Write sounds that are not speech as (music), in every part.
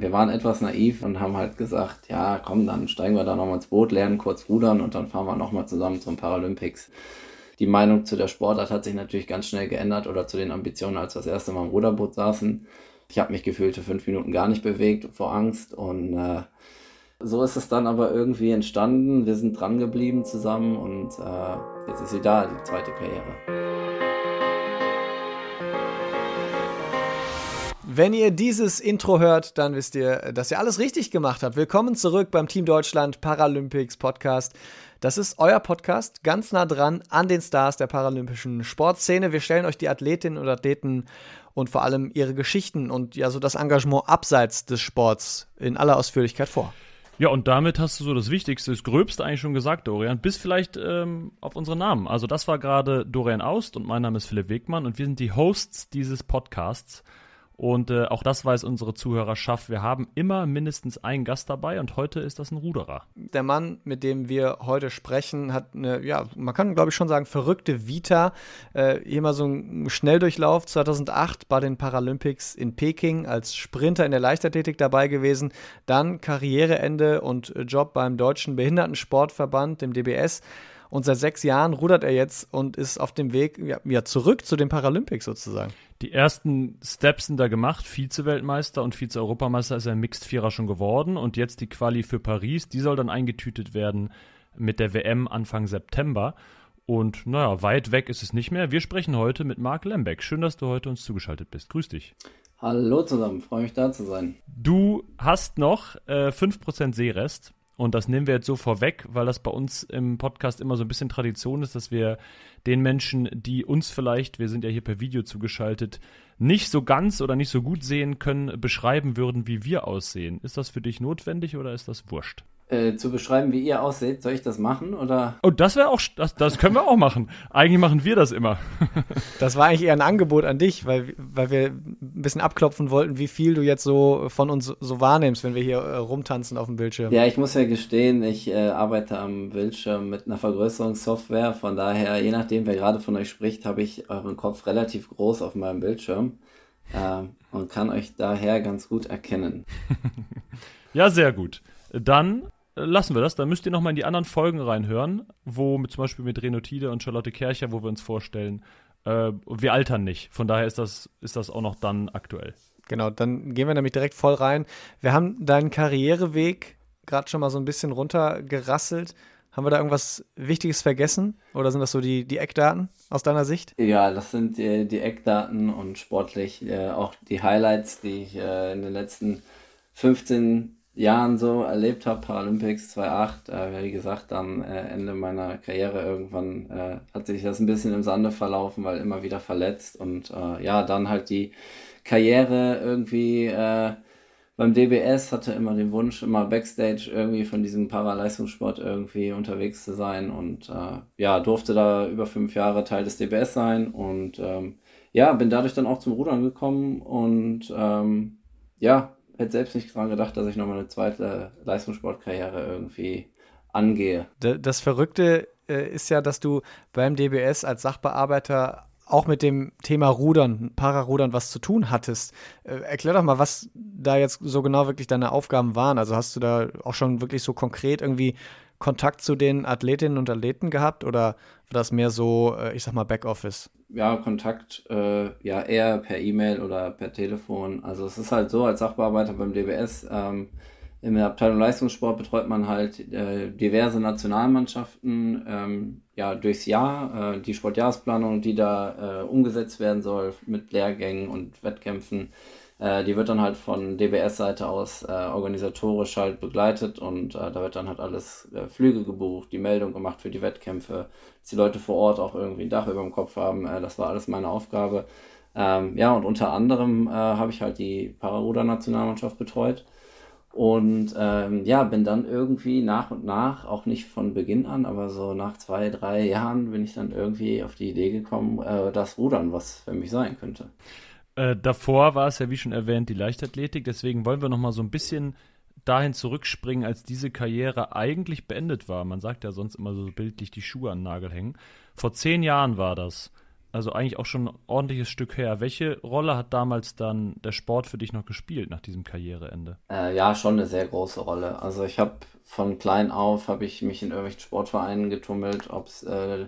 wir waren etwas naiv und haben halt gesagt, ja, komm, dann steigen wir da nochmal ins Boot, lernen kurz rudern und dann fahren wir nochmal zusammen zum Paralympics. Die Meinung zu der Sportart hat sich natürlich ganz schnell geändert oder zu den Ambitionen, als wir das erste Mal im Ruderboot saßen. Ich habe mich gefühlte fünf Minuten gar nicht bewegt vor Angst und äh, so ist es dann aber irgendwie entstanden. Wir sind dran geblieben zusammen und äh, jetzt ist sie da, die zweite Karriere. Wenn ihr dieses Intro hört, dann wisst ihr, dass ihr alles richtig gemacht habt. Willkommen zurück beim Team Deutschland Paralympics Podcast. Das ist euer Podcast, ganz nah dran an den Stars der paralympischen Sportszene. Wir stellen euch die Athletinnen und Athleten und vor allem ihre Geschichten und ja so das Engagement abseits des Sports in aller Ausführlichkeit vor. Ja, und damit hast du so das Wichtigste, das Gröbste eigentlich schon gesagt, Dorian. Bis vielleicht ähm, auf unsere Namen. Also das war gerade Dorian Aust und mein Name ist Philipp Wegmann und wir sind die Hosts dieses Podcasts. Und äh, auch das weiß unsere Zuhörerschaft. Wir haben immer mindestens einen Gast dabei und heute ist das ein Ruderer. Der Mann, mit dem wir heute sprechen, hat eine, ja, man kann glaube ich schon sagen, verrückte Vita. Äh, hier mal so ein Schnelldurchlauf 2008 bei den Paralympics in Peking als Sprinter in der Leichtathletik dabei gewesen. Dann Karriereende und Job beim Deutschen Behindertensportverband, dem DBS. Und seit sechs Jahren rudert er jetzt und ist auf dem Weg ja, zurück zu den Paralympics sozusagen. Die ersten Steps sind da gemacht. Vize-Weltmeister und Vize-Europameister ist er im Mixed-Vierer schon geworden. Und jetzt die Quali für Paris, die soll dann eingetütet werden mit der WM Anfang September. Und naja, weit weg ist es nicht mehr. Wir sprechen heute mit Marc Lembeck. Schön, dass du heute uns zugeschaltet bist. Grüß dich. Hallo zusammen, freue mich da zu sein. Du hast noch äh, 5% Seerest. Und das nehmen wir jetzt so vorweg, weil das bei uns im Podcast immer so ein bisschen Tradition ist, dass wir den Menschen, die uns vielleicht, wir sind ja hier per Video zugeschaltet, nicht so ganz oder nicht so gut sehen können, beschreiben würden, wie wir aussehen. Ist das für dich notwendig oder ist das wurscht? Äh, zu beschreiben, wie ihr aussieht. Soll ich das machen oder? Oh, das wäre auch, das, das können wir auch machen. Eigentlich machen wir das immer. (laughs) das war eigentlich eher ein Angebot an dich, weil, weil wir ein bisschen abklopfen wollten, wie viel du jetzt so von uns so wahrnimmst, wenn wir hier äh, rumtanzen auf dem Bildschirm. Ja, ich muss ja gestehen, ich äh, arbeite am Bildschirm mit einer Vergrößerungssoftware. Von daher, je nachdem, wer gerade von euch spricht, habe ich euren Kopf relativ groß auf meinem Bildschirm äh, und kann euch daher ganz gut erkennen. (laughs) ja, sehr gut. Dann lassen wir das. Dann müsst ihr nochmal in die anderen Folgen reinhören, wo mit, zum Beispiel mit Renotide und Charlotte Kercher, wo wir uns vorstellen, äh, wir altern nicht. Von daher ist das, ist das auch noch dann aktuell. Genau, dann gehen wir nämlich direkt voll rein. Wir haben deinen Karriereweg gerade schon mal so ein bisschen runtergerasselt. Haben wir da irgendwas Wichtiges vergessen? Oder sind das so die, die Eckdaten aus deiner Sicht? Ja, das sind die, die Eckdaten und sportlich äh, auch die Highlights, die ich äh, in den letzten 15 Jahren so erlebt habe, Paralympics 2008, äh, wie gesagt, am äh, Ende meiner Karriere irgendwann äh, hat sich das ein bisschen im Sande verlaufen, weil immer wieder verletzt und äh, ja, dann halt die Karriere irgendwie äh, beim DBS hatte immer den Wunsch, immer Backstage irgendwie von diesem Paraleistungssport irgendwie unterwegs zu sein und äh, ja, durfte da über fünf Jahre Teil des DBS sein und ähm, ja, bin dadurch dann auch zum Rudern gekommen und ähm, ja, hätte selbst nicht dran gedacht, dass ich nochmal eine zweite Leistungssportkarriere irgendwie angehe. Das Verrückte äh, ist ja, dass du beim DBS als Sachbearbeiter auch mit dem Thema Rudern, Pararudern was zu tun hattest. Äh, erklär doch mal, was da jetzt so genau wirklich deine Aufgaben waren. Also hast du da auch schon wirklich so konkret irgendwie Kontakt zu den Athletinnen und Athleten gehabt oder war das mehr so, äh, ich sag mal, Backoffice? Ja, Kontakt, äh, ja, eher per E-Mail oder per Telefon. Also es ist halt so, als Sachbearbeiter beim DBS, ähm, in der Abteilung Leistungssport betreut man halt äh, diverse Nationalmannschaften ähm, ja, durchs Jahr. Äh, die Sportjahresplanung, die da äh, umgesetzt werden soll mit Lehrgängen und Wettkämpfen, äh, die wird dann halt von DBS-Seite aus äh, organisatorisch halt begleitet und äh, da wird dann halt alles äh, Flüge gebucht, die Meldung gemacht für die Wettkämpfe, dass die Leute vor Ort auch irgendwie ein Dach über dem Kopf haben. Äh, das war alles meine Aufgabe. Ähm, ja, und unter anderem äh, habe ich halt die Pararuder-Nationalmannschaft betreut. Und ähm, ja, bin dann irgendwie nach und nach, auch nicht von Beginn an, aber so nach zwei, drei Jahren bin ich dann irgendwie auf die Idee gekommen, äh, das Rudern, was für mich sein könnte. Äh, davor war es ja, wie schon erwähnt, die Leichtathletik. Deswegen wollen wir noch mal so ein bisschen dahin zurückspringen, als diese Karriere eigentlich beendet war. Man sagt ja sonst immer so bildlich die Schuhe an den Nagel hängen. Vor zehn Jahren war das. Also eigentlich auch schon ein ordentliches Stück her. Welche Rolle hat damals dann der Sport für dich noch gespielt nach diesem Karriereende? Äh, ja, schon eine sehr große Rolle. Also ich habe von klein auf, habe ich mich in irgendwelchen Sportvereinen getummelt, ob es äh,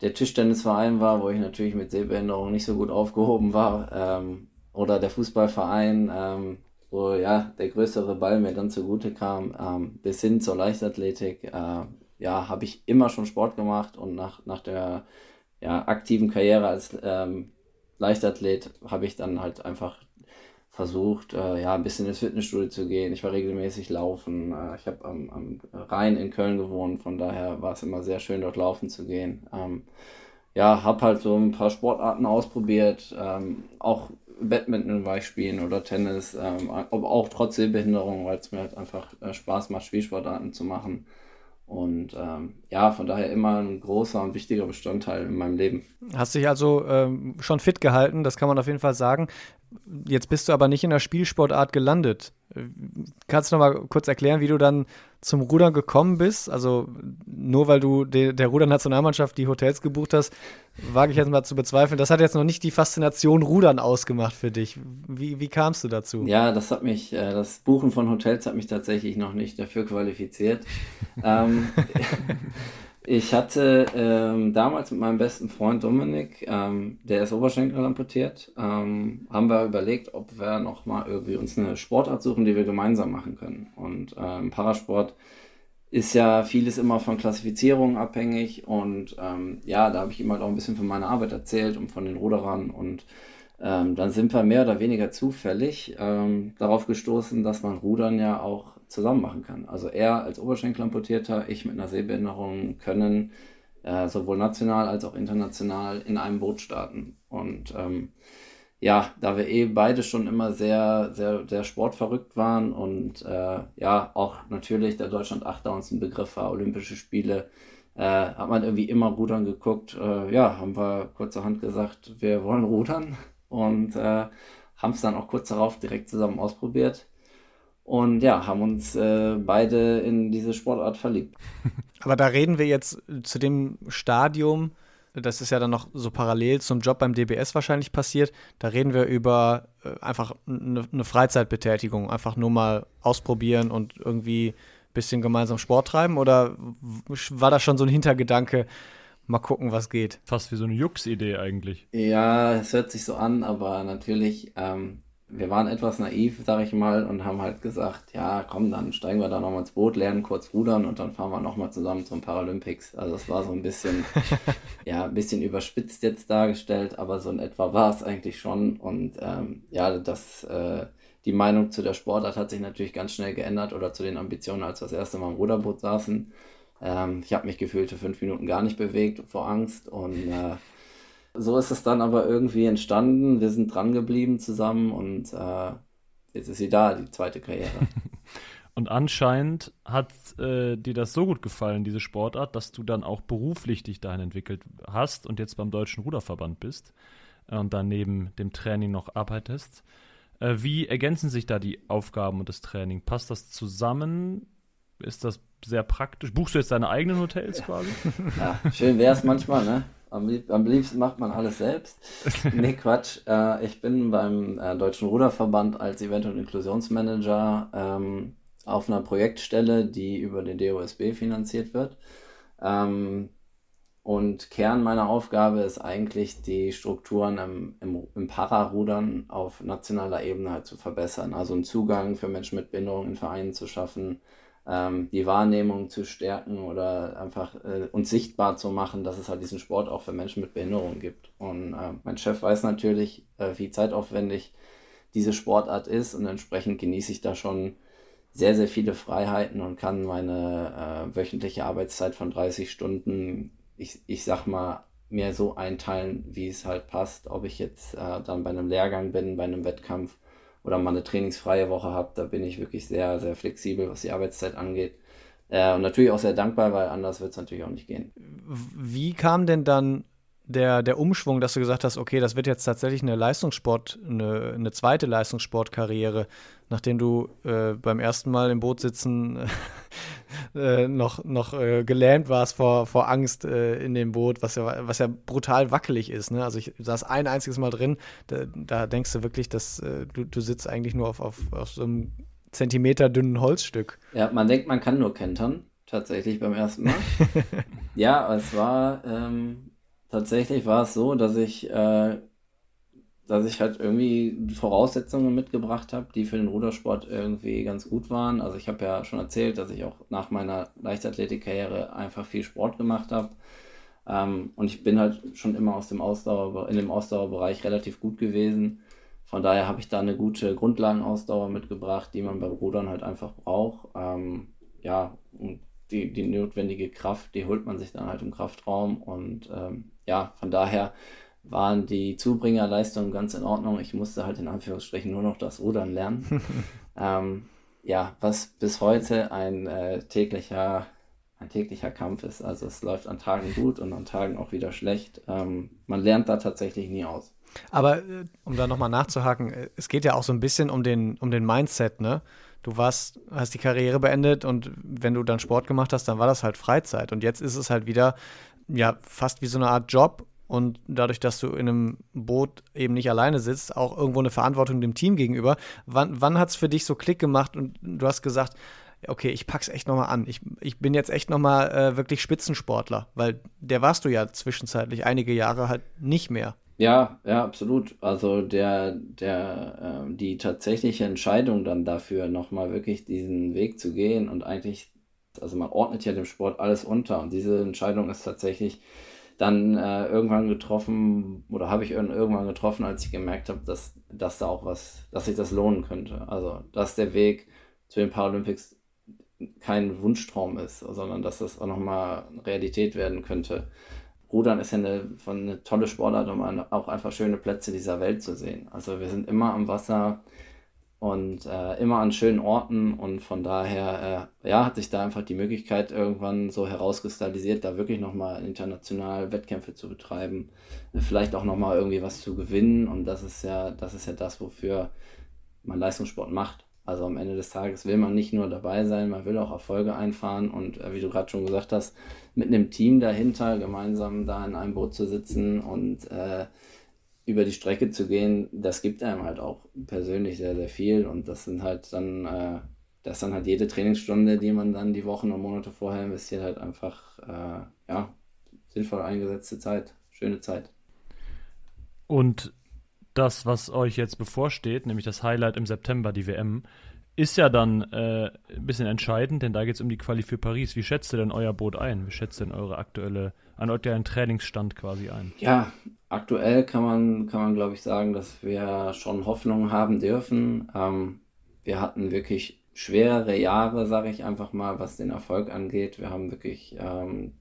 der Tischtennisverein war, wo ich natürlich mit Sehbehinderung nicht so gut aufgehoben war, ähm, oder der Fußballverein, ähm, wo ja der größere Ball mir dann zugute kam, ähm, bis hin zur Leichtathletik. Äh, ja, habe ich immer schon Sport gemacht und nach, nach der ja, aktiven Karriere als ähm, Leichtathlet habe ich dann halt einfach versucht, äh, ja, ein bisschen ins Fitnessstudio zu gehen. Ich war regelmäßig laufen. Äh, ich habe am, am, Rhein in Köln gewohnt, von daher war es immer sehr schön, dort laufen zu gehen. Ähm, ja, habe halt so ein paar Sportarten ausprobiert. Ähm, auch Badminton war ich spielen oder Tennis, ähm, auch trotz Sehbehinderung, weil es mir halt einfach äh, Spaß macht, Spielsportarten zu machen. Und ähm, ja, von daher immer ein großer und wichtiger Bestandteil in meinem Leben. Hast dich also ähm, schon fit gehalten, das kann man auf jeden Fall sagen. Jetzt bist du aber nicht in der Spielsportart gelandet. Kannst du noch mal kurz erklären, wie du dann zum Rudern gekommen bist? Also nur weil du de der Rudernationalmannschaft die Hotels gebucht hast, wage ich jetzt mal zu bezweifeln. Das hat jetzt noch nicht die Faszination Rudern ausgemacht für dich. Wie, wie kamst du dazu? Ja, das hat mich, äh, das Buchen von Hotels hat mich tatsächlich noch nicht dafür qualifiziert. ähm, (laughs) ich hatte ähm, damals mit meinem besten Freund Dominik, ähm, der ist Oberschenkel amputiert, ähm, haben wir überlegt, ob wir nochmal irgendwie uns eine Sportart suchen, die wir gemeinsam machen können. Und ähm, Parasport ist ja vieles immer von Klassifizierungen abhängig und ähm, ja, da habe ich ihm halt auch ein bisschen von meiner Arbeit erzählt und von den Ruderern und ähm, dann sind wir mehr oder weniger zufällig darauf gestoßen, dass man Rudern ja auch zusammen machen kann. Also er als Oberschenkelamputierter, ich mit einer Sehbehinderung können äh, sowohl national als auch international in einem Boot starten. Und ähm, ja, da wir eh beide schon immer sehr, sehr, sehr sportverrückt waren und äh, ja, auch natürlich der Deutschland Achter uns ein Begriff war, Olympische Spiele, äh, hat man irgendwie immer Rudern geguckt. Äh, ja, haben wir kurzerhand gesagt, wir wollen rudern und äh, haben es dann auch kurz darauf direkt zusammen ausprobiert. Und ja, haben uns äh, beide in diese Sportart verliebt. (laughs) Aber da reden wir jetzt zu dem Stadium, das ist ja dann noch so parallel zum Job beim DBS wahrscheinlich passiert. Da reden wir über äh, einfach eine, eine Freizeitbetätigung, einfach nur mal ausprobieren und irgendwie ein bisschen gemeinsam Sport treiben? Oder war das schon so ein Hintergedanke, mal gucken, was geht? Fast wie so eine Jux-Idee eigentlich. Ja, es hört sich so an, aber natürlich ähm, wir waren etwas naiv, sag ich mal, und haben halt gesagt, ja, komm, dann steigen wir da nochmal ins Boot, lernen kurz rudern und dann fahren wir nochmal zusammen zum Paralympics. Also das war so ein bisschen, (laughs) ja, ein bisschen überspitzt jetzt dargestellt, aber so in etwa war es eigentlich schon. Und ähm, ja, das, äh, die Meinung zu der Sportart hat sich natürlich ganz schnell geändert oder zu den Ambitionen, als wir das erste Mal im Ruderboot saßen. Ähm, ich habe mich gefühlt für fünf Minuten gar nicht bewegt vor Angst und äh, so ist es dann aber irgendwie entstanden. Wir sind dran geblieben zusammen und äh, jetzt ist sie da, die zweite Karriere. (laughs) Und anscheinend hat äh, dir das so gut gefallen, diese Sportart, dass du dann auch beruflich dich dahin entwickelt hast und jetzt beim Deutschen Ruderverband bist äh, und dann neben dem Training noch arbeitest. Äh, wie ergänzen sich da die Aufgaben und das Training? Passt das zusammen? Ist das sehr praktisch? Buchst du jetzt deine eigenen Hotels quasi? (laughs) Ja, schön wäre es manchmal, ne? Am, lieb, am, liebsten macht man alles selbst. (laughs) nee, Quatsch. Äh, ich bin beim äh, Deutschen Ruderverband als Event- und Inklusionsmanager ähm, auf einer Projektstelle, die über den DOSB finanziert wird. Ähm, und Kern meiner Aufgabe ist eigentlich, die Strukturen im, im, im Pararudern auf nationaler Ebene halt zu verbessern. Also einen Zugang für Menschen mit Behinderung in Vereinen zu schaffen, ähm, die Wahrnehmung zu stärken oder einfach äh, uns sichtbar zu machen, dass es halt diesen Sport auch für Menschen mit Behinderung gibt. Und äh, mein Chef weiß natürlich, äh, wie zeitaufwendig diese Sportart ist und entsprechend genieße ich da schon sehr, sehr viele Freiheiten und kann meine äh, wöchentliche Arbeitszeit von 30 Stunden, ich, ich sag mal, mir so einteilen, wie es halt passt, ob ich jetzt äh, dann bei einem Lehrgang bin, bei einem Wettkampf oder mal eine trainingsfreie Woche habe, da bin ich wirklich sehr, sehr flexibel, was die Arbeitszeit angeht. Äh, und natürlich auch sehr dankbar, weil anders wird es natürlich auch nicht gehen. Wie kam denn dann der, der Umschwung, dass du gesagt hast, okay, das wird jetzt tatsächlich eine Leistungssport, eine, eine zweite Leistungssportkarriere, nachdem du äh, beim ersten Mal im Boot sitzen (laughs) äh, noch, noch äh, gelähmt warst vor, vor Angst äh, in dem Boot, was ja, was ja brutal wackelig ist. Ne? Also ich saß ein einziges Mal drin, da, da denkst du wirklich, dass äh, du, du sitzt eigentlich nur auf, auf, auf so einem Zentimeter dünnen Holzstück. Ja, man denkt, man kann nur kentern, tatsächlich beim ersten Mal. (laughs) ja, es war ähm, tatsächlich war es so, dass ich äh, dass ich halt irgendwie Voraussetzungen mitgebracht habe, die für den Rudersport irgendwie ganz gut waren. Also ich habe ja schon erzählt, dass ich auch nach meiner Leichtathletikkarriere einfach viel Sport gemacht habe. Ähm, und ich bin halt schon immer aus dem Ausdauer, in dem Ausdauerbereich relativ gut gewesen. Von daher habe ich da eine gute Grundlagenausdauer mitgebracht, die man beim Rudern halt einfach braucht. Ähm, ja, und die, die notwendige Kraft, die holt man sich dann halt im Kraftraum. Und ähm, ja, von daher waren die Zubringerleistungen ganz in Ordnung. Ich musste halt in Anführungsstrichen nur noch das Rudern lernen. (laughs) ähm, ja, was bis heute ein äh, täglicher ein täglicher Kampf ist. Also es läuft an Tagen gut und an Tagen auch wieder schlecht. Ähm, man lernt da tatsächlich nie aus. Aber äh, um da nochmal nachzuhaken, äh, es geht ja auch so ein bisschen um den, um den Mindset, ne? Du warst, hast die Karriere beendet und wenn du dann Sport gemacht hast, dann war das halt Freizeit. Und jetzt ist es halt wieder, ja, fast wie so eine Art Job und dadurch, dass du in einem Boot eben nicht alleine sitzt, auch irgendwo eine Verantwortung dem Team gegenüber. Wann, wann hat es für dich so Klick gemacht und du hast gesagt, okay, ich pack's echt nochmal an. Ich, ich bin jetzt echt nochmal äh, wirklich Spitzensportler, weil der warst du ja zwischenzeitlich einige Jahre halt nicht mehr. Ja, ja, absolut. Also der, der, äh, die tatsächliche Entscheidung dann dafür, nochmal wirklich diesen Weg zu gehen und eigentlich, also man ordnet ja dem Sport alles unter und diese Entscheidung ist tatsächlich dann äh, irgendwann getroffen oder habe ich irgendwann getroffen, als ich gemerkt habe, dass, dass da auch was, dass sich das lohnen könnte. Also, dass der Weg zu den Paralympics kein Wunschtraum ist, sondern dass das auch nochmal Realität werden könnte. Rudern ist ja eine, von eine tolle Sportart, um auch einfach schöne Plätze dieser Welt zu sehen. Also wir sind immer am Wasser, und äh, immer an schönen Orten. Und von daher äh, ja, hat sich da einfach die Möglichkeit irgendwann so herauskristallisiert, da wirklich nochmal international Wettkämpfe zu betreiben, vielleicht auch nochmal irgendwie was zu gewinnen. Und das ist ja, das ist ja das, wofür man Leistungssport macht. Also am Ende des Tages will man nicht nur dabei sein, man will auch Erfolge einfahren. Und äh, wie du gerade schon gesagt hast, mit einem Team dahinter gemeinsam da in einem Boot zu sitzen und äh, über die Strecke zu gehen, das gibt einem halt auch persönlich sehr, sehr viel. Und das sind halt dann, äh, das dann halt jede Trainingsstunde, die man dann die Wochen und Monate vorher investiert, halt einfach, äh, ja, sinnvoll eingesetzte Zeit, schöne Zeit. Und das, was euch jetzt bevorsteht, nämlich das Highlight im September, die WM, ist ja dann äh, ein bisschen entscheidend, denn da geht es um die Quali für Paris. Wie schätzt ihr denn euer Boot ein? Wie schätzt ihr denn eure aktuelle, an euren Trainingsstand quasi ein? Ja, aktuell kann man, kann man glaube ich sagen, dass wir schon Hoffnung haben dürfen. Ähm, wir hatten wirklich schwere Jahre, sage ich einfach mal, was den Erfolg angeht. Wir haben wirklich ähm,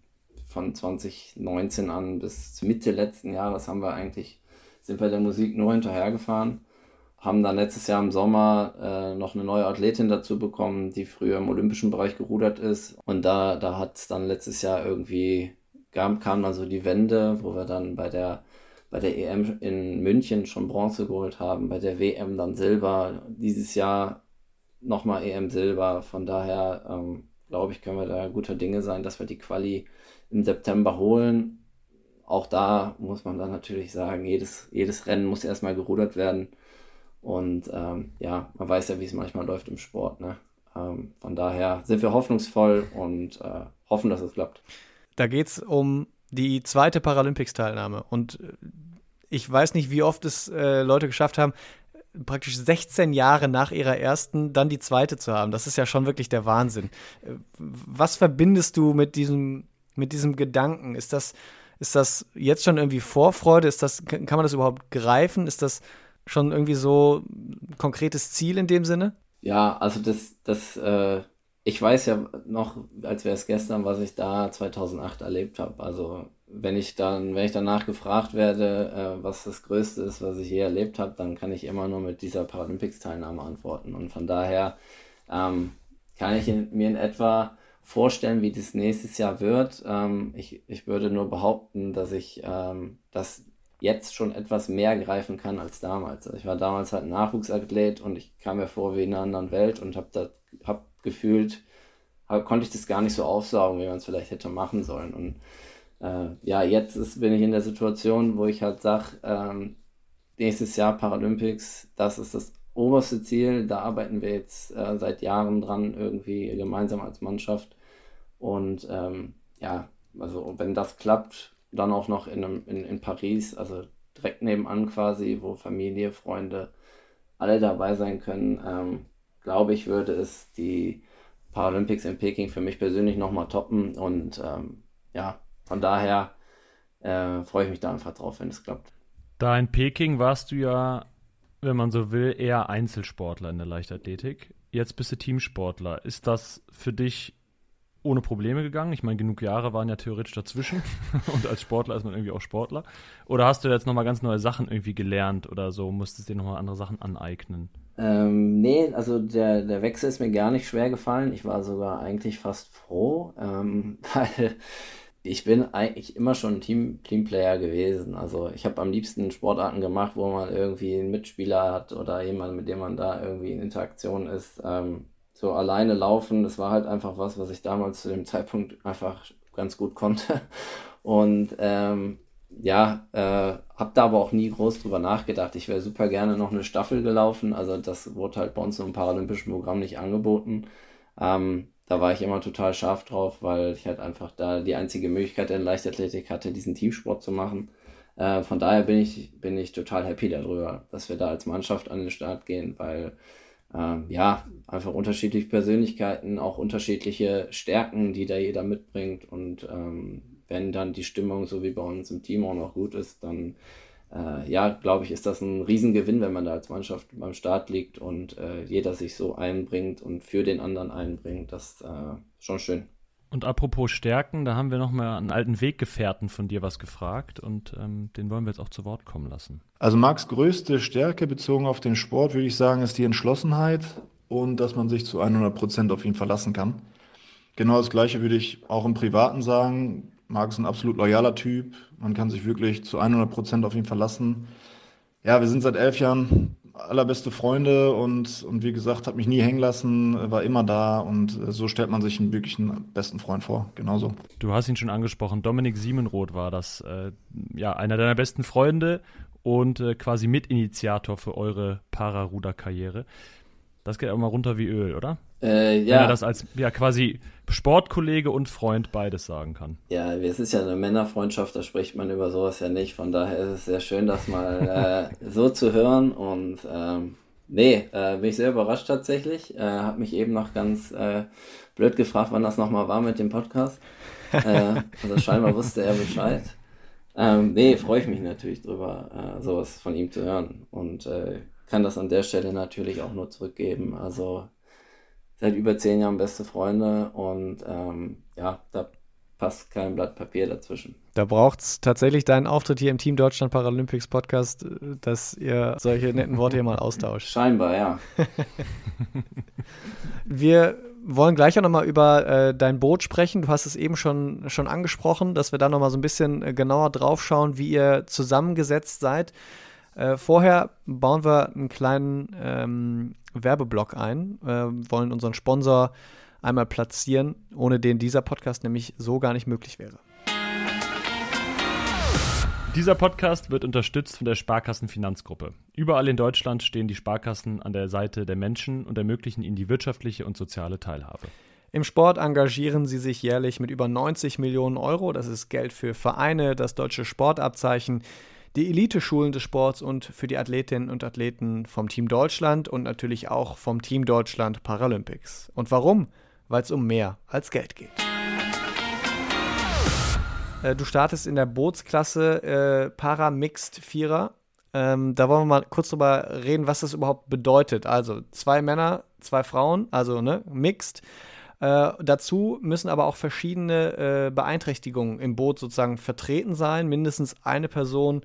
von 2019 an bis Mitte letzten Jahres haben wir eigentlich, sind wir der Musik nur hinterhergefahren. Haben dann letztes Jahr im Sommer äh, noch eine neue Athletin dazu bekommen, die früher im olympischen Bereich gerudert ist. Und da, da hat es dann letztes Jahr irgendwie, kam, kam dann so die Wende, wo wir dann bei der bei der EM in München schon Bronze geholt haben, bei der WM dann Silber, dieses Jahr nochmal EM Silber. Von daher ähm, glaube ich, können wir da guter Dinge sein, dass wir die Quali im September holen. Auch da muss man dann natürlich sagen, jedes, jedes Rennen muss erstmal gerudert werden. Und ähm, ja, man weiß ja, wie es manchmal läuft im Sport. Ne? Ähm, von daher sind wir hoffnungsvoll und äh, hoffen, dass es klappt. Da geht es um die zweite Paralympics-Teilnahme. Und äh, ich weiß nicht, wie oft es äh, Leute geschafft haben, praktisch 16 Jahre nach ihrer ersten dann die zweite zu haben. Das ist ja schon wirklich der Wahnsinn. Äh, was verbindest du mit diesem, mit diesem Gedanken? Ist das, ist das jetzt schon irgendwie Vorfreude? Ist das, kann man das überhaupt greifen? Ist das schon irgendwie so ein konkretes Ziel in dem Sinne? Ja, also das, das äh, ich weiß ja noch, als wäre es gestern, was ich da 2008 erlebt habe. Also wenn ich dann, wenn ich danach gefragt werde, äh, was das Größte ist, was ich je erlebt habe, dann kann ich immer nur mit dieser Paralympics-Teilnahme antworten. Und von daher ähm, kann ich in, mir in etwa vorstellen, wie das nächstes Jahr wird. Ähm, ich, ich würde nur behaupten, dass ich ähm, das jetzt schon etwas mehr greifen kann als damals. Also ich war damals halt Nachwuchsathlet und ich kam mir vor wie in einer anderen Welt und habe hab gefühlt konnte ich das gar nicht so aufsaugen, wie man es vielleicht hätte machen sollen. Und äh, ja, jetzt ist, bin ich in der Situation, wo ich halt sage, ähm, nächstes Jahr Paralympics, das ist das oberste Ziel. Da arbeiten wir jetzt äh, seit Jahren dran, irgendwie gemeinsam als Mannschaft. Und ähm, ja, also wenn das klappt, dann auch noch in, einem, in, in Paris, also direkt nebenan quasi, wo Familie, Freunde alle dabei sein können, ähm, glaube ich, würde es die Paralympics in Peking für mich persönlich nochmal toppen. Und ähm, ja, von daher äh, freue ich mich da einfach drauf, wenn es klappt. Da in Peking warst du ja, wenn man so will, eher Einzelsportler in der Leichtathletik. Jetzt bist du Teamsportler. Ist das für dich ohne Probleme gegangen? Ich meine, genug Jahre waren ja theoretisch dazwischen (laughs) und als Sportler ist man irgendwie auch Sportler. Oder hast du jetzt nochmal ganz neue Sachen irgendwie gelernt oder so, musstest dir nochmal andere Sachen aneignen? Ähm, nee, also der, der Wechsel ist mir gar nicht schwer gefallen. Ich war sogar eigentlich fast froh, ähm, (laughs) weil ich bin eigentlich immer schon ein Team, Teamplayer gewesen. Also ich habe am liebsten Sportarten gemacht, wo man irgendwie einen Mitspieler hat oder jemanden, mit dem man da irgendwie in Interaktion ist. Ähm, so alleine laufen, das war halt einfach was, was ich damals zu dem Zeitpunkt einfach ganz gut konnte. (laughs) Und ähm, ja, äh, habe da aber auch nie groß drüber nachgedacht. Ich wäre super gerne noch eine Staffel gelaufen. Also das wurde halt bei uns im paralympischen Programm nicht angeboten. Ähm, da war ich immer total scharf drauf, weil ich halt einfach da die einzige Möglichkeit in Leichtathletik hatte, diesen Teamsport zu machen. Äh, von daher bin ich, bin ich total happy darüber, dass wir da als Mannschaft an den Start gehen, weil äh, ja, einfach unterschiedliche Persönlichkeiten, auch unterschiedliche Stärken, die da jeder mitbringt. Und ähm, wenn dann die Stimmung so wie bei uns im Team auch noch gut ist, dann äh, ja, glaube ich, ist das ein Riesengewinn, wenn man da als Mannschaft beim Start liegt und äh, jeder sich so einbringt und für den anderen einbringt. Das ist äh, schon schön. Und apropos Stärken, da haben wir nochmal einen alten Weggefährten von dir was gefragt und ähm, den wollen wir jetzt auch zu Wort kommen lassen. Also Marks größte Stärke bezogen auf den Sport, würde ich sagen, ist die Entschlossenheit und dass man sich zu 100 Prozent auf ihn verlassen kann. Genau das Gleiche würde ich auch im Privaten sagen. Marc ist ein absolut loyaler Typ. Man kann sich wirklich zu 100 Prozent auf ihn verlassen. Ja, wir sind seit elf Jahren allerbeste Freunde und, und wie gesagt, hat mich nie hängen lassen, war immer da und so stellt man sich einen wirklichen besten Freund vor. Genauso. Du hast ihn schon angesprochen. Dominik Siemenroth war das, äh, ja, einer deiner besten Freunde und äh, quasi Mitinitiator für eure Pararuder-Karriere. Das geht auch mal runter wie Öl, oder? Äh, ja. Wenn er das als ja quasi Sportkollege und Freund beides sagen kann. Ja, es ist ja eine Männerfreundschaft, da spricht man über sowas ja nicht. Von daher ist es sehr schön, das mal (laughs) äh, so zu hören. Und ähm, nee, äh, bin ich sehr überrascht tatsächlich. Äh, hab mich eben noch ganz äh, blöd gefragt, wann das nochmal war mit dem Podcast. Äh, also scheinbar wusste er Bescheid. Ähm, nee, freue ich mich natürlich drüber, äh, sowas von ihm zu hören. Und äh, kann das an der Stelle natürlich auch nur zurückgeben. Also seit über zehn Jahren beste Freunde und ähm, ja, da passt kein Blatt Papier dazwischen. Da braucht es tatsächlich deinen Auftritt hier im Team Deutschland Paralympics Podcast, äh, dass ihr solche netten Worte hier mal austauscht. Scheinbar, ja. (laughs) wir wollen gleich auch nochmal über äh, dein Boot sprechen. Du hast es eben schon, schon angesprochen, dass wir da nochmal so ein bisschen äh, genauer drauf schauen, wie ihr zusammengesetzt seid. Äh, vorher bauen wir einen kleinen ähm, Werbeblock ein, äh, wollen unseren Sponsor einmal platzieren, ohne den dieser Podcast nämlich so gar nicht möglich wäre. Dieser Podcast wird unterstützt von der Sparkassenfinanzgruppe. Überall in Deutschland stehen die Sparkassen an der Seite der Menschen und ermöglichen ihnen die wirtschaftliche und soziale Teilhabe. Im Sport engagieren sie sich jährlich mit über 90 Millionen Euro. Das ist Geld für Vereine, das deutsche Sportabzeichen, die Elite-Schulen des Sports und für die Athletinnen und Athleten vom Team Deutschland und natürlich auch vom Team Deutschland Paralympics. Und warum? Weil es um mehr als Geld geht. Äh, du startest in der Bootsklasse äh, Paramixed Vierer. Ähm, da wollen wir mal kurz drüber reden, was das überhaupt bedeutet. Also zwei Männer, zwei Frauen, also ne, Mixed. Äh, dazu müssen aber auch verschiedene äh, Beeinträchtigungen im Boot sozusagen vertreten sein. Mindestens eine Person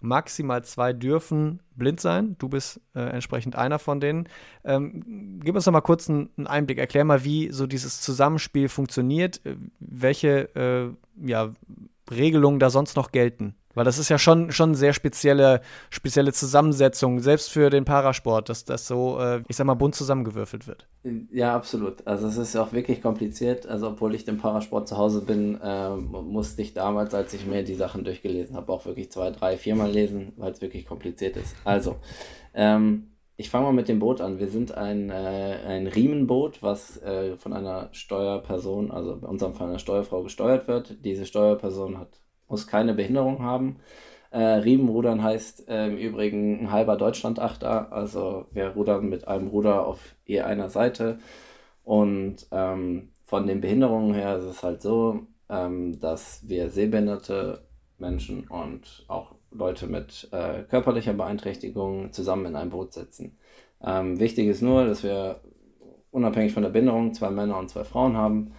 maximal zwei dürfen blind sein. Du bist äh, entsprechend einer von denen. Ähm, gib uns doch mal kurz einen, einen, Einblick. Erklär mal, wie so dieses Zusammenspiel funktioniert, äh, welche äh, ja, Regelungen da sonst noch gelten. Weil das ist ja schon, schon sehr spezielle, spezielle Zusammensetzung, selbst für den Parasport, dass das so, äh, ich sag mal, bunt zusammengewürfelt wird. Ja, absolut. Also es ist auch wirklich kompliziert. Also obwohl ich im Parasport zu Hause bin, äh, musste ich damals, als ich mir die Sachen durchgelesen habe, auch wirklich zwei, drei, viermal lesen, weil es wirklich kompliziert ist. Also, ähm, ich fange mal mit dem Boot an. Wir sind ein, äh, ein Riemenboot, was äh, von einer Steuerperson, also in unserem Fall einer Steuerfrau, gesteuert wird. Diese Steuerperson hat muss keine Behinderung haben. Äh, Riemenrudern heißt äh, im Übrigen ein halber Deutschlandachter, also wir rudern mit einem Ruder auf je einer Seite. Und ähm, von den Behinderungen her ist es halt so, ähm, dass wir sehbehinderte Menschen und auch Leute mit äh, körperlicher Beeinträchtigung zusammen in ein Boot sitzen. Ähm, wichtig ist nur, dass wir unabhängig von der Behinderung zwei Männer und zwei Frauen haben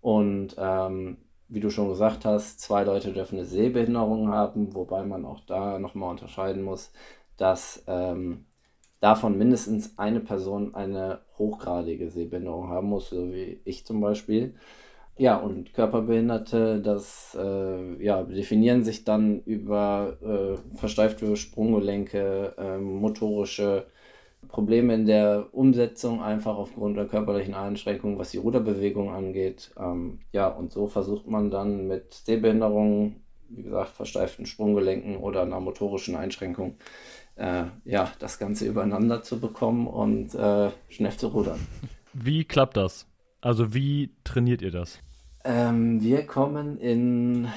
und ähm, wie du schon gesagt hast, zwei Leute dürfen eine Sehbehinderung haben, wobei man auch da nochmal unterscheiden muss, dass ähm, davon mindestens eine Person eine hochgradige Sehbehinderung haben muss, so wie ich zum Beispiel. Ja, und Körperbehinderte, das äh, ja, definieren sich dann über äh, versteifte Sprunggelenke, äh, motorische Probleme in der Umsetzung einfach aufgrund der körperlichen Einschränkungen, was die Ruderbewegung angeht. Ähm, ja, und so versucht man dann mit Sehbehinderungen, wie gesagt, versteiften Sprunggelenken oder einer motorischen Einschränkung, äh, ja, das Ganze übereinander zu bekommen und äh, schnell zu rudern. Wie klappt das? Also wie trainiert ihr das? Ähm, wir kommen in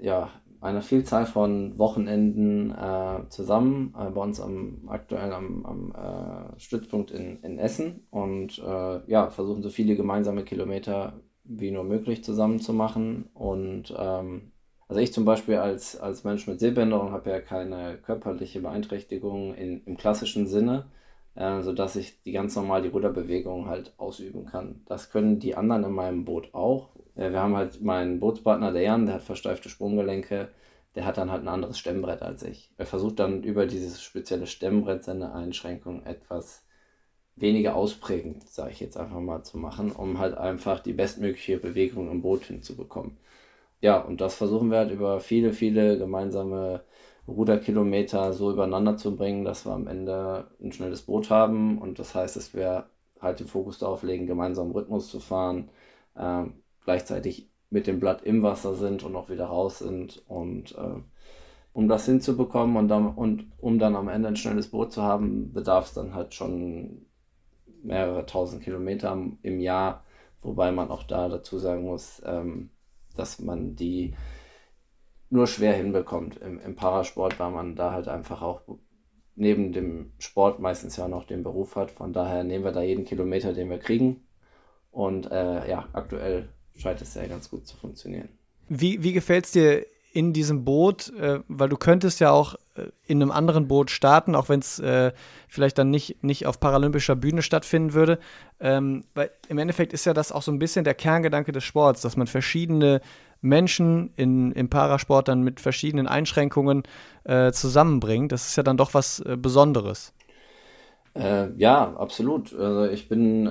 ja, einer Vielzahl von Wochenenden äh, zusammen, äh, bei uns am, aktuell am, am äh, Stützpunkt in, in Essen und äh, ja, versuchen so viele gemeinsame Kilometer wie nur möglich zusammen zu machen. Und ähm, also ich zum Beispiel als, als Mensch mit Sehbehinderung habe ja keine körperliche Beeinträchtigung in, im klassischen Sinne, äh, sodass ich die ganz normal die Ruderbewegung halt ausüben kann. Das können die anderen in meinem Boot auch, wir haben halt meinen Bootspartner, der Jan, der hat versteifte Sprunggelenke, der hat dann halt ein anderes Stemmbrett als ich. Er versucht dann über dieses spezielle Stemmbrett seine Einschränkung etwas weniger ausprägend, sage ich jetzt einfach mal, zu machen, um halt einfach die bestmögliche Bewegung im Boot hinzubekommen. Ja, und das versuchen wir halt über viele, viele gemeinsame Ruderkilometer so übereinander zu bringen, dass wir am Ende ein schnelles Boot haben. Und das heißt, dass wir halt den Fokus darauf legen, gemeinsam Rhythmus zu fahren, ähm, gleichzeitig mit dem Blatt im Wasser sind und auch wieder raus sind. Und äh, um das hinzubekommen und, dann, und um dann am Ende ein schnelles Boot zu haben, bedarf es dann halt schon mehrere tausend Kilometer im Jahr, wobei man auch da dazu sagen muss, ähm, dass man die nur schwer hinbekommt im, im Parasport, weil man da halt einfach auch neben dem Sport meistens ja noch den Beruf hat. Von daher nehmen wir da jeden Kilometer, den wir kriegen. Und äh, ja, aktuell scheint es ja ganz gut zu funktionieren. Wie, wie gefällt es dir in diesem Boot? Äh, weil du könntest ja auch äh, in einem anderen Boot starten, auch wenn es äh, vielleicht dann nicht, nicht auf paralympischer Bühne stattfinden würde. Ähm, weil im Endeffekt ist ja das auch so ein bisschen der Kerngedanke des Sports, dass man verschiedene Menschen in, im Parasport dann mit verschiedenen Einschränkungen äh, zusammenbringt. Das ist ja dann doch was äh, Besonderes. Äh, ja, absolut. Also ich bin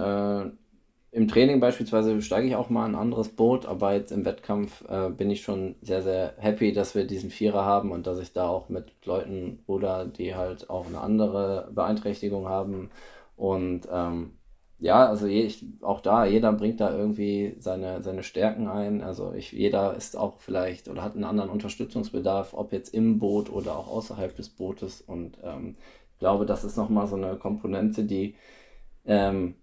im Training beispielsweise steige ich auch mal ein anderes Boot, aber jetzt im Wettkampf äh, bin ich schon sehr, sehr happy, dass wir diesen Vierer haben und dass ich da auch mit Leuten oder die halt auch eine andere Beeinträchtigung haben. Und ähm, ja, also je, ich, auch da, jeder bringt da irgendwie seine, seine Stärken ein. Also ich, jeder ist auch vielleicht oder hat einen anderen Unterstützungsbedarf, ob jetzt im Boot oder auch außerhalb des Bootes. Und ähm, ich glaube, das ist nochmal so eine Komponente, die ähm,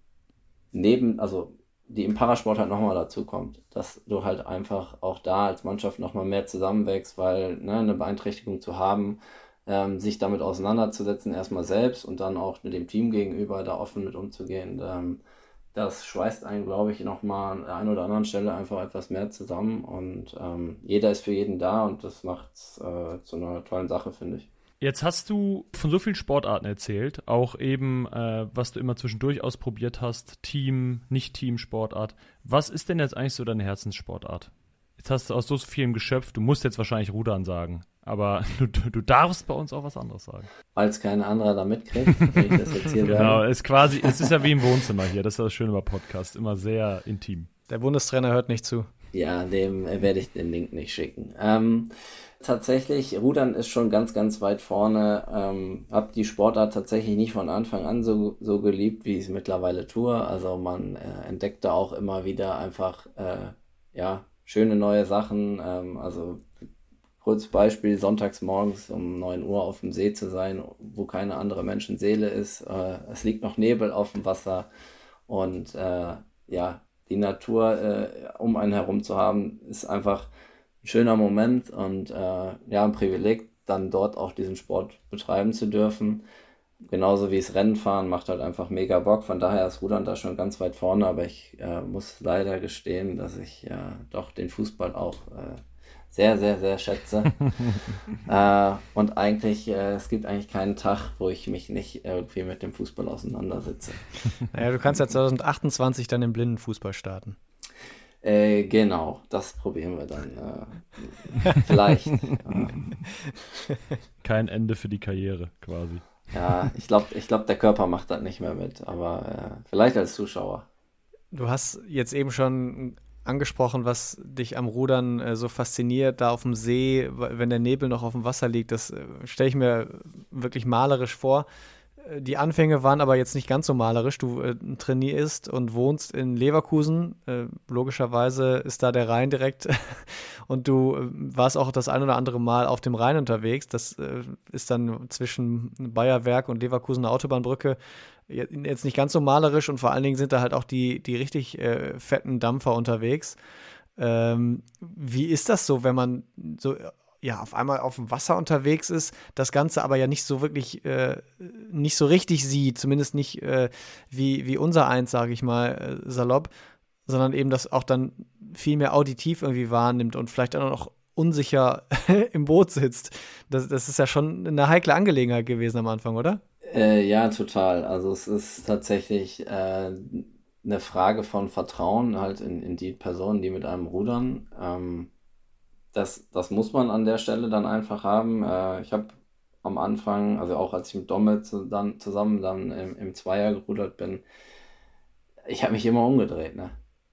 neben, also die im Parasport halt nochmal dazu kommt, dass du halt einfach auch da als Mannschaft nochmal mehr zusammenwächst, weil ne, eine Beeinträchtigung zu haben, ähm, sich damit auseinanderzusetzen, erstmal selbst und dann auch mit dem Team gegenüber da offen mit umzugehen, ähm, das schweißt einen, glaube ich, nochmal an der einen oder anderen Stelle einfach etwas mehr zusammen und ähm, jeder ist für jeden da und das macht es äh, zu einer tollen Sache, finde ich. Jetzt hast du von so vielen Sportarten erzählt, auch eben, äh, was du immer zwischendurch ausprobiert hast, Team, Nicht-Team-Sportart. Was ist denn jetzt eigentlich so deine Herzenssportart? Jetzt hast du aus so vielen geschöpft, du musst jetzt wahrscheinlich Rudern sagen, aber (laughs) du, du darfst bei uns auch was anderes sagen. Als kein anderer da mitkriegt, wenn ich das jetzt hier (laughs) Genau, ist quasi, es ist ja wie im Wohnzimmer hier, das ist das Schöne bei Podcast, immer sehr intim. Der Bundestrainer hört nicht zu. Ja, dem werde ich den Link nicht schicken. Ähm, tatsächlich, Rudern ist schon ganz, ganz weit vorne. Ähm, hab die Sportart tatsächlich nicht von Anfang an so, so geliebt, wie ich es mittlerweile tue. Also man äh, entdeckt da auch immer wieder einfach äh, ja, schöne neue Sachen. Ähm, also kurz Beispiel, sonntags morgens um 9 Uhr auf dem See zu sein, wo keine andere Menschenseele ist. Äh, es liegt noch Nebel auf dem Wasser und äh, ja, die Natur äh, um einen herum zu haben, ist einfach ein schöner Moment und äh, ja, ein Privileg, dann dort auch diesen Sport betreiben zu dürfen. Genauso wie es Rennenfahren macht halt einfach mega Bock. Von daher ist Rudern da schon ganz weit vorne, aber ich äh, muss leider gestehen, dass ich äh, doch den Fußball auch äh, sehr, sehr, sehr schätze. (laughs) äh, und eigentlich, äh, es gibt eigentlich keinen Tag, wo ich mich nicht irgendwie mit dem Fußball auseinandersetze. (laughs) Naja, du kannst ja 2028 dann im Blindenfußball starten. Äh, genau, das probieren wir dann. Äh, vielleicht. (laughs) Kein Ende für die Karriere quasi. Ja, ich glaube, ich glaub, der Körper macht das nicht mehr mit, aber äh, vielleicht als Zuschauer. Du hast jetzt eben schon angesprochen, was dich am Rudern äh, so fasziniert, da auf dem See, wenn der Nebel noch auf dem Wasser liegt. Das äh, stelle ich mir wirklich malerisch vor. Äh, die Anfänge waren aber jetzt nicht ganz so malerisch. Du äh, trainierst und wohnst in Leverkusen. Äh, logischerweise ist da der Rhein direkt. (laughs) und du äh, warst auch das ein oder andere Mal auf dem Rhein unterwegs. Das ist dann zwischen Bayerwerk und Leverkusener Autobahnbrücke jetzt nicht ganz so malerisch und vor allen Dingen sind da halt auch die, die richtig äh, fetten Dampfer unterwegs. Ähm, wie ist das so, wenn man so ja auf einmal auf dem Wasser unterwegs ist, das Ganze aber ja nicht so wirklich äh, nicht so richtig sieht, zumindest nicht äh, wie, wie unser eins, sage ich mal, äh, salopp, sondern eben das auch dann viel mehr auditiv irgendwie wahrnimmt und vielleicht auch noch unsicher (laughs) im Boot sitzt. Das, das ist ja schon eine heikle Angelegenheit gewesen am Anfang, oder? Äh, ja, total. Also es ist tatsächlich äh, eine Frage von Vertrauen halt in, in die Personen, die mit einem rudern. Ähm, das, das muss man an der Stelle dann einfach haben. Äh, ich habe am Anfang, also auch als ich mit Domme zu, dann, zusammen dann im, im Zweier gerudert bin, ich habe mich immer umgedreht, ne?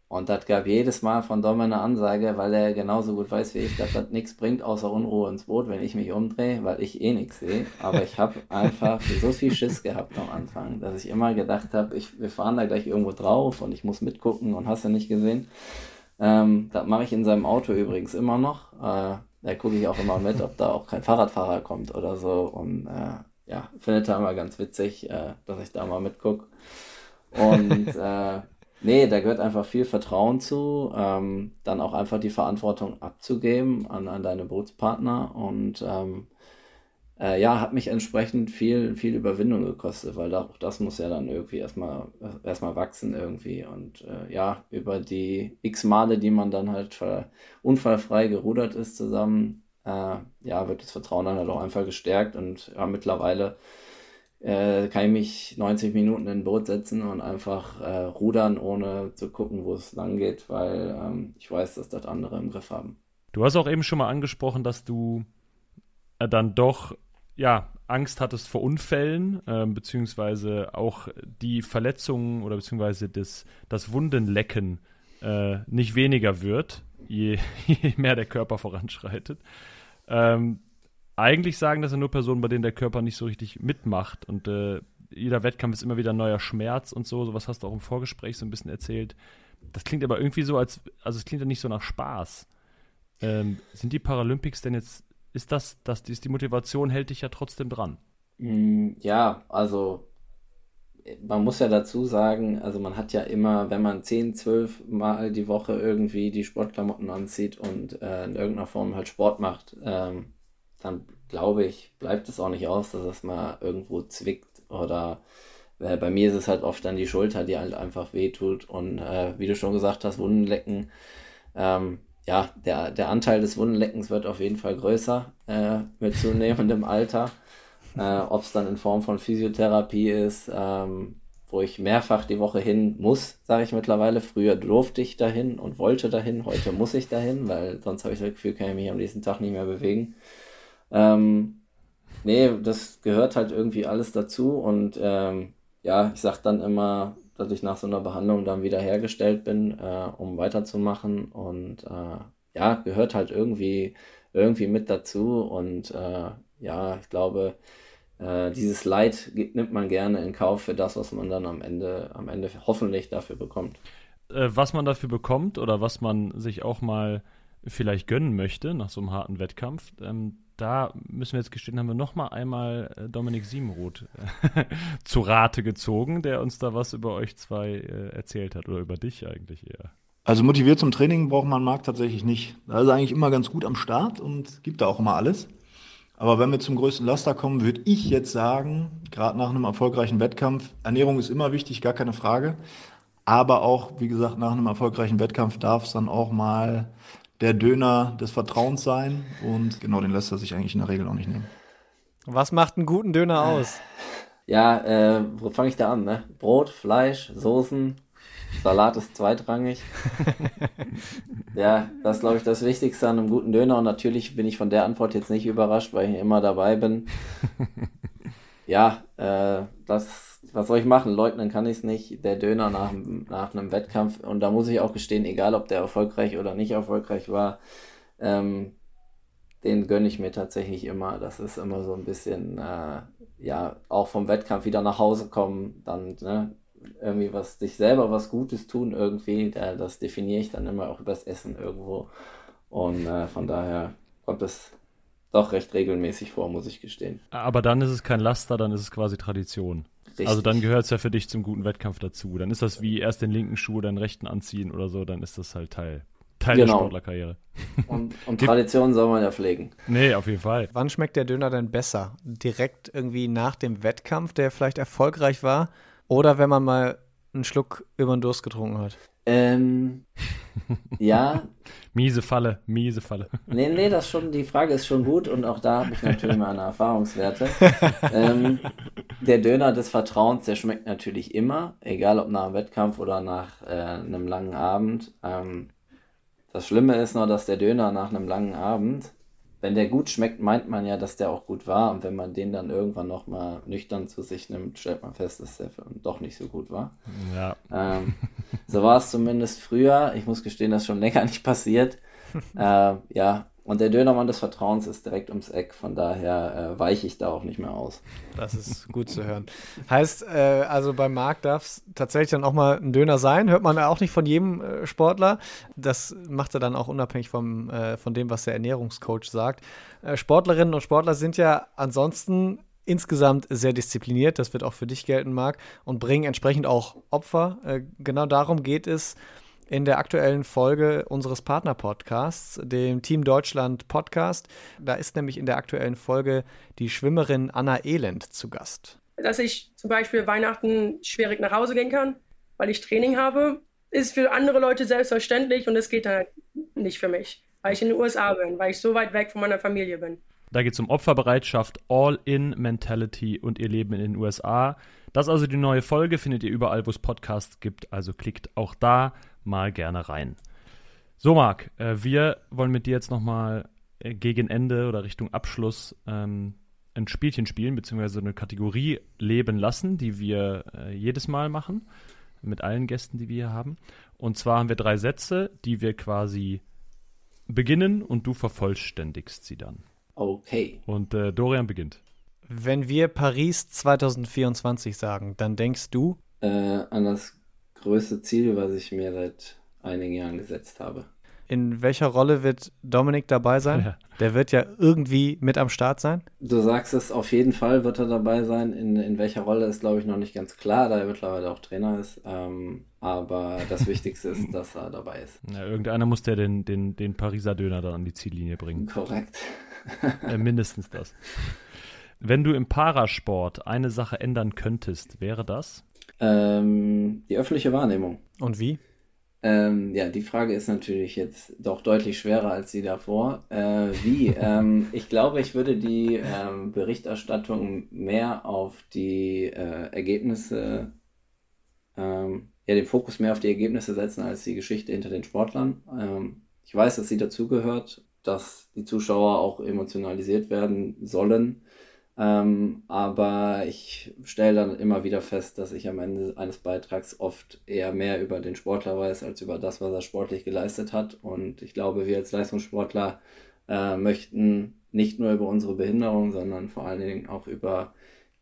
Und das gab jedes Mal von Dom eine Ansage, weil er genauso gut weiß wie ich, dass das nichts bringt, außer Unruhe ins Boot, wenn ich mich umdrehe, weil ich eh nichts sehe. Aber ich habe einfach so viel Schiss gehabt am Anfang, dass ich immer gedacht habe, wir fahren da gleich irgendwo drauf und ich muss mitgucken und hast du nicht gesehen. Ähm, das mache ich in seinem Auto übrigens immer noch. Äh, da gucke ich auch immer mit, ob da auch kein Fahrradfahrer kommt oder so. Und äh, ja, findet er immer ganz witzig, äh, dass ich da mal mitgucke. Und äh, Nee, da gehört einfach viel Vertrauen zu, ähm, dann auch einfach die Verantwortung abzugeben an, an deine Bootspartner und ähm, äh, ja, hat mich entsprechend viel, viel Überwindung gekostet, weil auch das muss ja dann irgendwie erstmal, erstmal wachsen irgendwie und äh, ja, über die x Male, die man dann halt unfallfrei gerudert ist zusammen, äh, ja, wird das Vertrauen dann halt auch einfach gestärkt und ja, mittlerweile äh, kann ich mich 90 Minuten in ein Boot setzen und einfach äh, rudern, ohne zu gucken, wo es lang geht, weil ähm, ich weiß, dass das andere im Griff haben. Du hast auch eben schon mal angesprochen, dass du äh, dann doch ja, Angst hattest vor Unfällen, äh, beziehungsweise auch die Verletzungen oder beziehungsweise das, das Wundenlecken äh, nicht weniger wird, je, (laughs) je, mehr der Körper voranschreitet. Ähm, eigentlich sagen das ja nur Personen, bei denen der Körper nicht so richtig mitmacht und äh, jeder Wettkampf ist immer wieder ein neuer Schmerz und so. Sowas hast du auch im Vorgespräch so ein bisschen erzählt. Das klingt aber irgendwie so, als, also es klingt ja nicht so nach Spaß. Ähm, sind die Paralympics denn jetzt, ist das, das, ist die Motivation hält dich ja trotzdem dran? Mm, ja, also man muss ja dazu sagen, also man hat ja immer, wenn man 10, 12 Mal die Woche irgendwie die Sportklamotten anzieht und äh, in irgendeiner Form halt Sport macht, ähm, dann glaube ich, bleibt es auch nicht aus, dass es mal irgendwo zwickt oder äh, bei mir ist es halt oft dann die Schulter, die halt einfach wehtut und äh, wie du schon gesagt hast, Wundenlecken. Ähm, ja, der, der Anteil des Wundenleckens wird auf jeden Fall größer äh, mit zunehmendem (laughs) Alter. Äh, Ob es dann in Form von Physiotherapie ist, ähm, wo ich mehrfach die Woche hin muss, sage ich mittlerweile. Früher durfte ich dahin und wollte dahin, heute muss ich dahin, weil sonst habe ich das Gefühl, kann ich mich am nächsten Tag nicht mehr bewegen. Ähm, nee, das gehört halt irgendwie alles dazu und ähm, ja, ich sag dann immer, dass ich nach so einer Behandlung dann wieder hergestellt bin, äh, um weiterzumachen. Und äh, ja, gehört halt irgendwie, irgendwie mit dazu. Und äh, ja, ich glaube, äh, dieses Leid nimmt man gerne in Kauf für das, was man dann am Ende, am Ende hoffentlich dafür bekommt. Äh, was man dafür bekommt oder was man sich auch mal vielleicht gönnen möchte nach so einem harten Wettkampf, ähm, da müssen wir jetzt gestehen, haben wir noch mal einmal äh, Dominik Siemenroth äh, (laughs) zu Rate gezogen, der uns da was über euch zwei äh, erzählt hat oder über dich eigentlich eher. Also motiviert zum Training braucht man Marc tatsächlich nicht. Da ist er eigentlich immer ganz gut am Start und gibt da auch immer alles. Aber wenn wir zum größten Laster kommen, würde ich jetzt sagen, gerade nach einem erfolgreichen Wettkampf, Ernährung ist immer wichtig, gar keine Frage. Aber auch, wie gesagt, nach einem erfolgreichen Wettkampf darf es dann auch mal der Döner des Vertrauens sein. Und genau den lässt er sich eigentlich in der Regel auch nicht nehmen. Was macht einen guten Döner aus? (laughs) Ja, äh, wo fange ich da an? Ne? Brot, Fleisch, Soßen, Salat ist zweitrangig. (laughs) ja, das ist, glaube ich, das Wichtigste an einem guten Döner. Und natürlich bin ich von der Antwort jetzt nicht überrascht, weil ich immer dabei bin. (laughs) ja, äh, das, was soll ich machen? Leugnen kann ich es nicht. Der Döner nach, nach einem Wettkampf. Und da muss ich auch gestehen, egal ob der erfolgreich oder nicht erfolgreich war, ähm, den gönne ich mir tatsächlich immer. Das ist immer so ein bisschen, äh, ja, auch vom Wettkampf wieder nach Hause kommen, dann, ne, irgendwie was, sich selber was Gutes tun irgendwie, das definiere ich dann immer auch übers Essen irgendwo. Und äh, von daher kommt es doch recht regelmäßig vor, muss ich gestehen. Aber dann ist es kein Laster, dann ist es quasi Tradition. Richtig. Also dann gehört es ja für dich zum guten Wettkampf dazu. Dann ist das wie erst den linken Schuh, dann rechten anziehen oder so, dann ist das halt Teil. Teil genau. der Sportlerkarriere. Und, und (laughs) Tradition soll man ja pflegen. Nee, auf jeden Fall. Wann schmeckt der Döner denn besser? Direkt irgendwie nach dem Wettkampf, der vielleicht erfolgreich war? Oder wenn man mal einen Schluck über den Durst getrunken hat? Ähm, ja. (laughs) miese Falle, miese Falle. Nee, nee, das schon, die Frage ist schon gut und auch da habe ich natürlich (laughs) meine Erfahrungswerte. ähm, der Döner des Vertrauens, der schmeckt natürlich immer, egal ob nach einem Wettkampf oder nach äh, einem langen Abend. Ähm, das Schlimme ist nur, dass der Döner nach einem langen Abend wenn der gut schmeckt, meint man ja, dass der auch gut war. Und wenn man den dann irgendwann nochmal nüchtern zu sich nimmt, stellt man fest, dass der doch nicht so gut war. Ja. Ähm, so war es zumindest früher. Ich muss gestehen, das ist schon länger (laughs) nicht passiert. (laughs) äh, ja, und der Dönermann des Vertrauens ist direkt ums Eck, von daher äh, weiche ich da auch nicht mehr aus. Das ist gut zu hören. Heißt, äh, also beim Marc darf es tatsächlich dann auch mal ein Döner sein. Hört man auch nicht von jedem äh, Sportler. Das macht er dann auch unabhängig vom, äh, von dem, was der Ernährungscoach sagt. Äh, Sportlerinnen und Sportler sind ja ansonsten insgesamt sehr diszipliniert. Das wird auch für dich gelten, Marc, und bringen entsprechend auch Opfer. Äh, genau darum geht es in der aktuellen Folge unseres Partner-Podcasts, dem Team Deutschland Podcast. Da ist nämlich in der aktuellen Folge die Schwimmerin Anna Elend zu Gast. Dass ich zum Beispiel Weihnachten schwierig nach Hause gehen kann, weil ich Training habe, ist für andere Leute selbstverständlich und es geht dann nicht für mich, weil ich in den USA bin, weil ich so weit weg von meiner Familie bin. Da geht es um Opferbereitschaft, All-in-Mentality und ihr Leben in den USA. Das ist also die neue Folge, findet ihr überall, wo es Podcasts gibt, also klickt auch da mal gerne rein. So, Marc, äh, wir wollen mit dir jetzt nochmal äh, gegen Ende oder Richtung Abschluss ähm, ein Spielchen spielen, beziehungsweise eine Kategorie leben lassen, die wir äh, jedes Mal machen, mit allen Gästen, die wir hier haben. Und zwar haben wir drei Sätze, die wir quasi beginnen und du vervollständigst sie dann. Okay. Und äh, Dorian beginnt. Wenn wir Paris 2024 sagen, dann denkst du? Äh, an das größte Ziel, was ich mir seit einigen Jahren gesetzt habe. In welcher Rolle wird Dominik dabei sein? (laughs) Ja. Der wird ja irgendwie mit am Start sein. Du sagst es, auf jeden Fall wird er dabei sein. In, in welcher Rolle ist, glaube ich, noch nicht ganz klar, da er mittlerweile auch Trainer ist. Ähm, aber das (laughs) Wichtigste ist, dass er dabei ist. Ja, irgendeiner muss der den, den, den Pariser Döner da an die Ziellinie bringen. Korrekt. äh, mindestens das. Wenn du im Parasport eine Sache ändern könntest, wäre das? Ähm, die öffentliche Wahrnehmung. Und wie? Ähm, ja, die Frage ist natürlich jetzt doch deutlich schwerer als die davor. Äh, wie? (laughs) ähm, ich glaube, ich würde die ähm, Berichterstattung mehr auf die äh, Ergebnisse, ähm, ja, den Fokus mehr auf die Ergebnisse setzen als die Geschichte hinter den Sportlern. Ähm, ich weiß, dass sie dazugehört, dass die Zuschauer auch emotionalisiert werden sollen. Ähm, aber ich stelle dann immer wieder fest, dass ich am Ende eines Beitrags oft eher mehr über den Sportler weiß, als über das, was er sportlich geleistet hat. Und ich glaube, wir als Leistungssportler äh, möchten nicht nur über unsere Behinderung, sondern vor allen Dingen auch über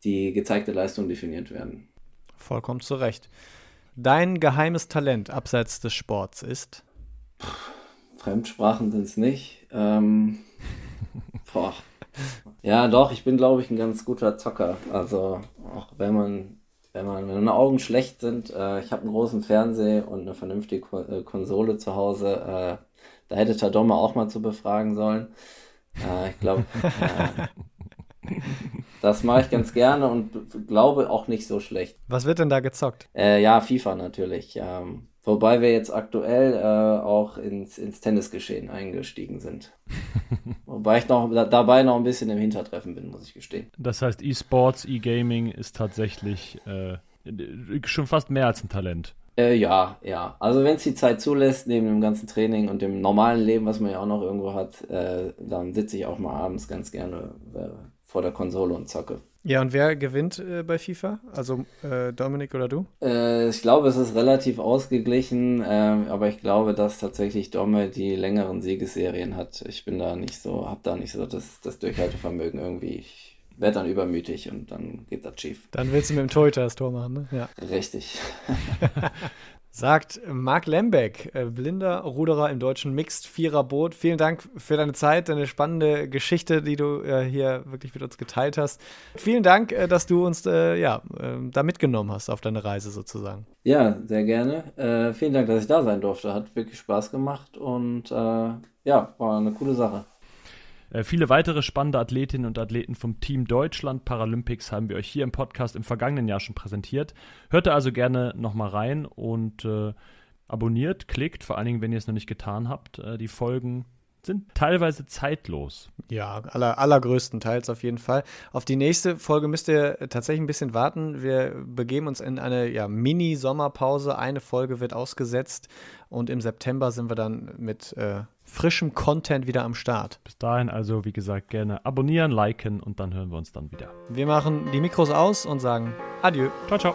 die gezeigte Leistung definiert werden. Vollkommen zu Recht. Dein geheimes Talent abseits des Sports ist? Fremdsprachen sind es nicht. Ähm, (laughs) boah. Ja, doch, ich bin, glaube ich, ein ganz guter Zocker. Also, auch wenn man, wenn man, wenn meine Augen schlecht sind, äh, ich habe einen großen Fernseher und eine vernünftige Ko äh, Konsole zu Hause. Äh, da hätte Tadoma auch mal zu befragen sollen. Äh, ich glaube, äh, das mache ich ganz gerne und glaube auch nicht so schlecht. Was wird denn da gezockt? Äh, ja, FIFA natürlich. Ähm, wobei wir jetzt aktuell äh, auch ins, ins Tennisgeschehen eingestiegen sind. (laughs) wobei ich noch da, dabei noch ein bisschen im Hintertreffen bin, muss ich gestehen. Das heißt, E-Sports, E-Gaming ist tatsächlich äh, schon fast mehr als ein Talent. Äh, ja, ja. Also wenn es die Zeit zulässt, neben dem ganzen Training und dem normalen Leben, was man ja auch noch irgendwo hat, äh, dann sitze ich auch mal abends ganz gerne äh, vor der Konsole und zocke. Ja, und wer gewinnt äh, bei FIFA? Also äh, Dominik oder du? Äh, ich glaube, es ist relativ ausgeglichen, ähm, aber ich glaube, dass tatsächlich Domme die längeren Siegesserien hat. Ich bin da nicht so, hab da nicht so das, das Durchhaltevermögen irgendwie. Ich werde dann übermütig und dann geht das schief. Dann willst du mit dem Torhüter das Tor machen, ne? Ja. Richtig. (laughs) Sagt Marc Lembeck, äh, blinder Ruderer im deutschen Mixed Vierer Boot. Vielen Dank für deine Zeit, deine spannende Geschichte, die du äh, hier wirklich mit uns geteilt hast. Vielen Dank, äh, dass du uns äh, ja, ähm, da mitgenommen hast auf deine Reise sozusagen. Ja, sehr gerne. Äh, vielen Dank, dass ich da sein durfte. Hat wirklich Spaß gemacht und äh, ja, war eine coole Sache. Äh, viele weitere spannende Athletinnen und Athleten vom Team Deutschland Paralympics haben wir euch hier im Podcast im vergangenen Jahr schon präsentiert. Hört da also gerne nochmal rein und äh, abonniert, klickt, vor allen Dingen, wenn ihr es noch nicht getan habt. Äh, die Folgen sind teilweise zeitlos. Ja, aller, allergrößtenteils auf jeden Fall. Auf die nächste Folge müsst ihr tatsächlich ein bisschen warten. Wir begeben uns in eine ja, Mini-Sommerpause. Eine Folge wird ausgesetzt und im September sind wir dann mit äh, frischem Content wieder am Start. Bis dahin also, wie gesagt, gerne abonnieren, liken und dann hören wir uns dann wieder. Wir machen die Mikros aus und sagen Adieu. Ciao, ciao.